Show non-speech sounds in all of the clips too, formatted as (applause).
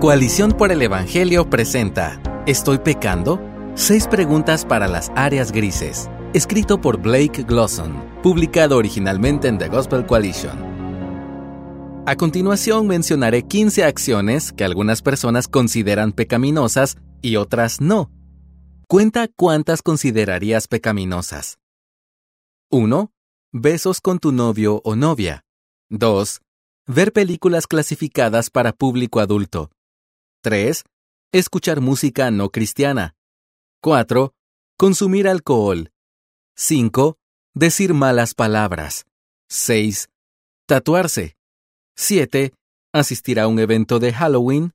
Coalición por el Evangelio presenta ¿Estoy pecando? Seis preguntas para las áreas grises. Escrito por Blake Glosson, publicado originalmente en The Gospel Coalition. A continuación mencionaré 15 acciones que algunas personas consideran pecaminosas y otras no. Cuenta cuántas considerarías pecaminosas. 1. Besos con tu novio o novia. 2. Ver películas clasificadas para público adulto. 3. Escuchar música no cristiana. 4. Consumir alcohol. 5. Decir malas palabras. 6. Tatuarse. 7. Asistir a un evento de Halloween.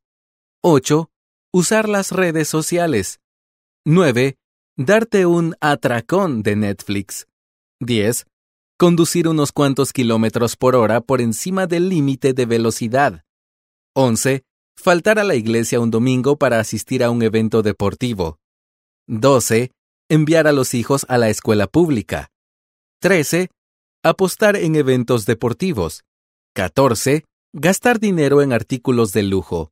8. Usar las redes sociales. 9. Darte un atracón de Netflix. 10. Conducir unos cuantos kilómetros por hora por encima del límite de velocidad. 11 Faltar a la iglesia un domingo para asistir a un evento deportivo. 12. Enviar a los hijos a la escuela pública. 13. Apostar en eventos deportivos. 14. Gastar dinero en artículos de lujo.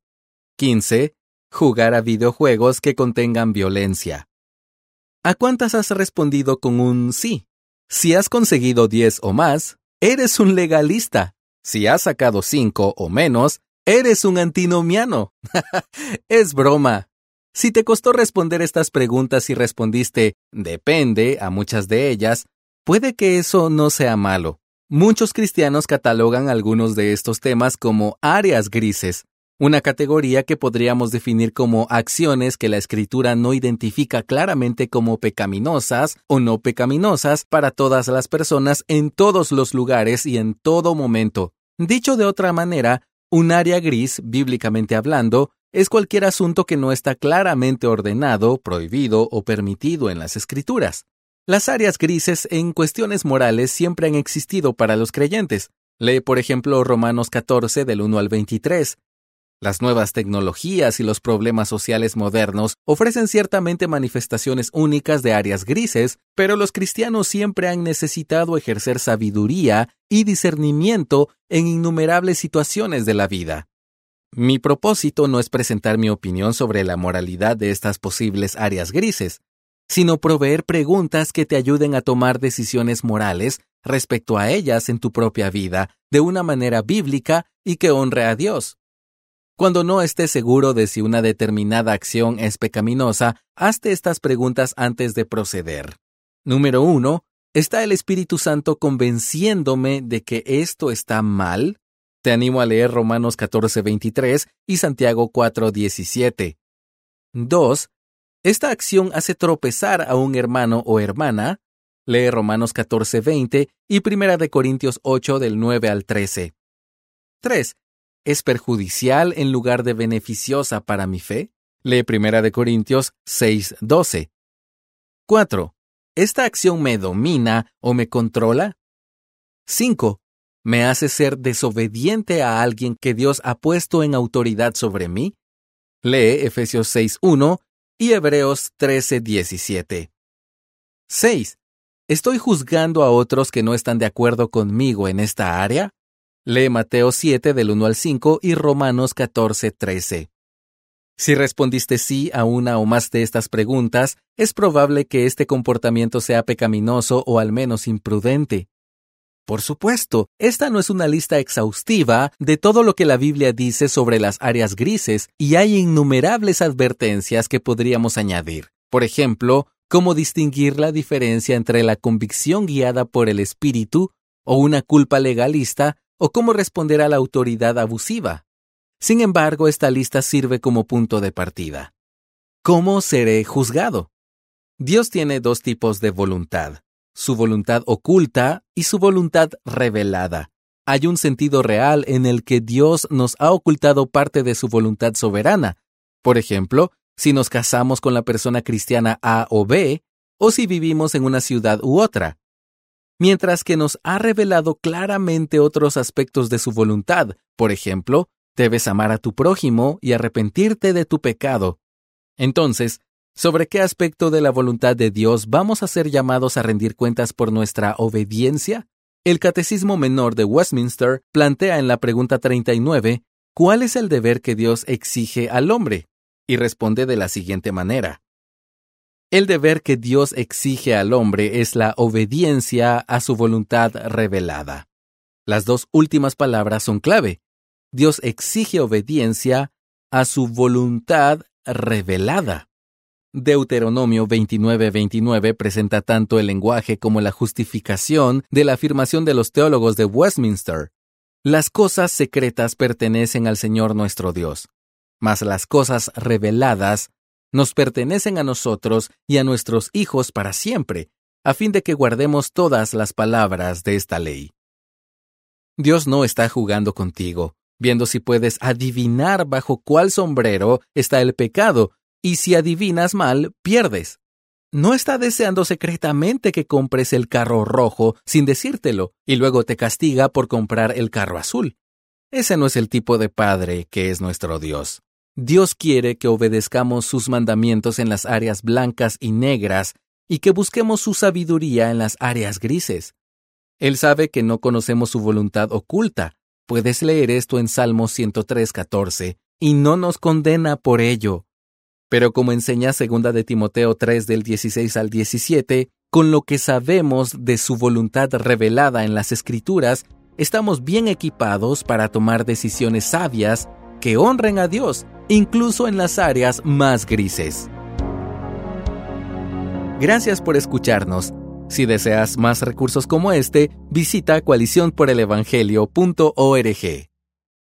15. Jugar a videojuegos que contengan violencia. ¿A cuántas has respondido con un sí? Si has conseguido 10 o más, eres un legalista. Si has sacado 5 o menos, Eres un antinomiano. (laughs) es broma. Si te costó responder estas preguntas y respondiste depende a muchas de ellas, puede que eso no sea malo. Muchos cristianos catalogan algunos de estos temas como áreas grises, una categoría que podríamos definir como acciones que la escritura no identifica claramente como pecaminosas o no pecaminosas para todas las personas en todos los lugares y en todo momento. Dicho de otra manera, un área gris, bíblicamente hablando, es cualquier asunto que no está claramente ordenado, prohibido o permitido en las escrituras. Las áreas grises en cuestiones morales siempre han existido para los creyentes. Lee, por ejemplo, Romanos 14 del 1 al 23, las nuevas tecnologías y los problemas sociales modernos ofrecen ciertamente manifestaciones únicas de áreas grises, pero los cristianos siempre han necesitado ejercer sabiduría y discernimiento en innumerables situaciones de la vida. Mi propósito no es presentar mi opinión sobre la moralidad de estas posibles áreas grises, sino proveer preguntas que te ayuden a tomar decisiones morales respecto a ellas en tu propia vida de una manera bíblica y que honre a Dios. Cuando no estés seguro de si una determinada acción es pecaminosa, hazte estas preguntas antes de proceder. Número 1. ¿Está el Espíritu Santo convenciéndome de que esto está mal? Te animo a leer Romanos 14:23 y Santiago 4:17. 2. ¿Esta acción hace tropezar a un hermano o hermana? Lee Romanos 14:20 y 1 Corintios 8 del 9 al 13. 3 es perjudicial en lugar de beneficiosa para mi fe? Lee 1 Corintios 6:12. 4. ¿Esta acción me domina o me controla? 5. ¿Me hace ser desobediente a alguien que Dios ha puesto en autoridad sobre mí? Lee Efesios 6:1 y Hebreos 13:17. 6. ¿Estoy juzgando a otros que no están de acuerdo conmigo en esta área? Lee Mateo 7 del 1 al 5 y Romanos 14, 13. Si respondiste sí a una o más de estas preguntas, es probable que este comportamiento sea pecaminoso o al menos imprudente. Por supuesto, esta no es una lista exhaustiva de todo lo que la Biblia dice sobre las áreas grises y hay innumerables advertencias que podríamos añadir. Por ejemplo, cómo distinguir la diferencia entre la convicción guiada por el Espíritu o una culpa legalista o cómo responder a la autoridad abusiva. Sin embargo, esta lista sirve como punto de partida. ¿Cómo seré juzgado? Dios tiene dos tipos de voluntad, su voluntad oculta y su voluntad revelada. Hay un sentido real en el que Dios nos ha ocultado parte de su voluntad soberana. Por ejemplo, si nos casamos con la persona cristiana A o B, o si vivimos en una ciudad u otra mientras que nos ha revelado claramente otros aspectos de su voluntad. Por ejemplo, debes amar a tu prójimo y arrepentirte de tu pecado. Entonces, ¿sobre qué aspecto de la voluntad de Dios vamos a ser llamados a rendir cuentas por nuestra obediencia? El Catecismo Menor de Westminster plantea en la pregunta 39 ¿cuál es el deber que Dios exige al hombre? Y responde de la siguiente manera. El deber que Dios exige al hombre es la obediencia a su voluntad revelada. Las dos últimas palabras son clave. Dios exige obediencia a su voluntad revelada. Deuteronomio 29:29 presenta tanto el lenguaje como la justificación de la afirmación de los teólogos de Westminster. Las cosas secretas pertenecen al Señor nuestro Dios, mas las cosas reveladas nos pertenecen a nosotros y a nuestros hijos para siempre, a fin de que guardemos todas las palabras de esta ley. Dios no está jugando contigo, viendo si puedes adivinar bajo cuál sombrero está el pecado, y si adivinas mal, pierdes. No está deseando secretamente que compres el carro rojo sin decírtelo, y luego te castiga por comprar el carro azul. Ese no es el tipo de Padre que es nuestro Dios. Dios quiere que obedezcamos sus mandamientos en las áreas blancas y negras y que busquemos su sabiduría en las áreas grises. Él sabe que no conocemos su voluntad oculta. Puedes leer esto en Salmos 103:14 y no nos condena por ello. Pero como enseña segunda de Timoteo 3 del 16 al 17, con lo que sabemos de su voluntad revelada en las Escrituras, estamos bien equipados para tomar decisiones sabias que honren a Dios incluso en las áreas más grises. Gracias por escucharnos. Si deseas más recursos como este, visita coaliciónporelevangelio.org.